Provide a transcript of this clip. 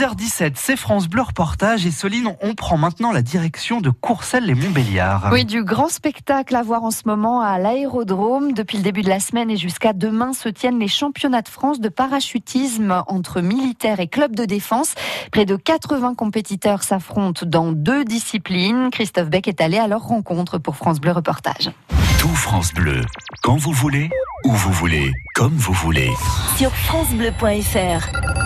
6h17, c'est France Bleu Reportage et Soline, on prend maintenant la direction de Courcelles les Montbéliard. Oui, du grand spectacle à voir en ce moment à l'aérodrome. Depuis le début de la semaine et jusqu'à demain se tiennent les championnats de France de parachutisme entre militaires et clubs de défense. Près de 80 compétiteurs s'affrontent dans deux disciplines. Christophe Beck est allé à leur rencontre pour France Bleu Reportage. Tout France Bleu, quand vous voulez, où vous voulez, comme vous voulez. Sur francebleu.fr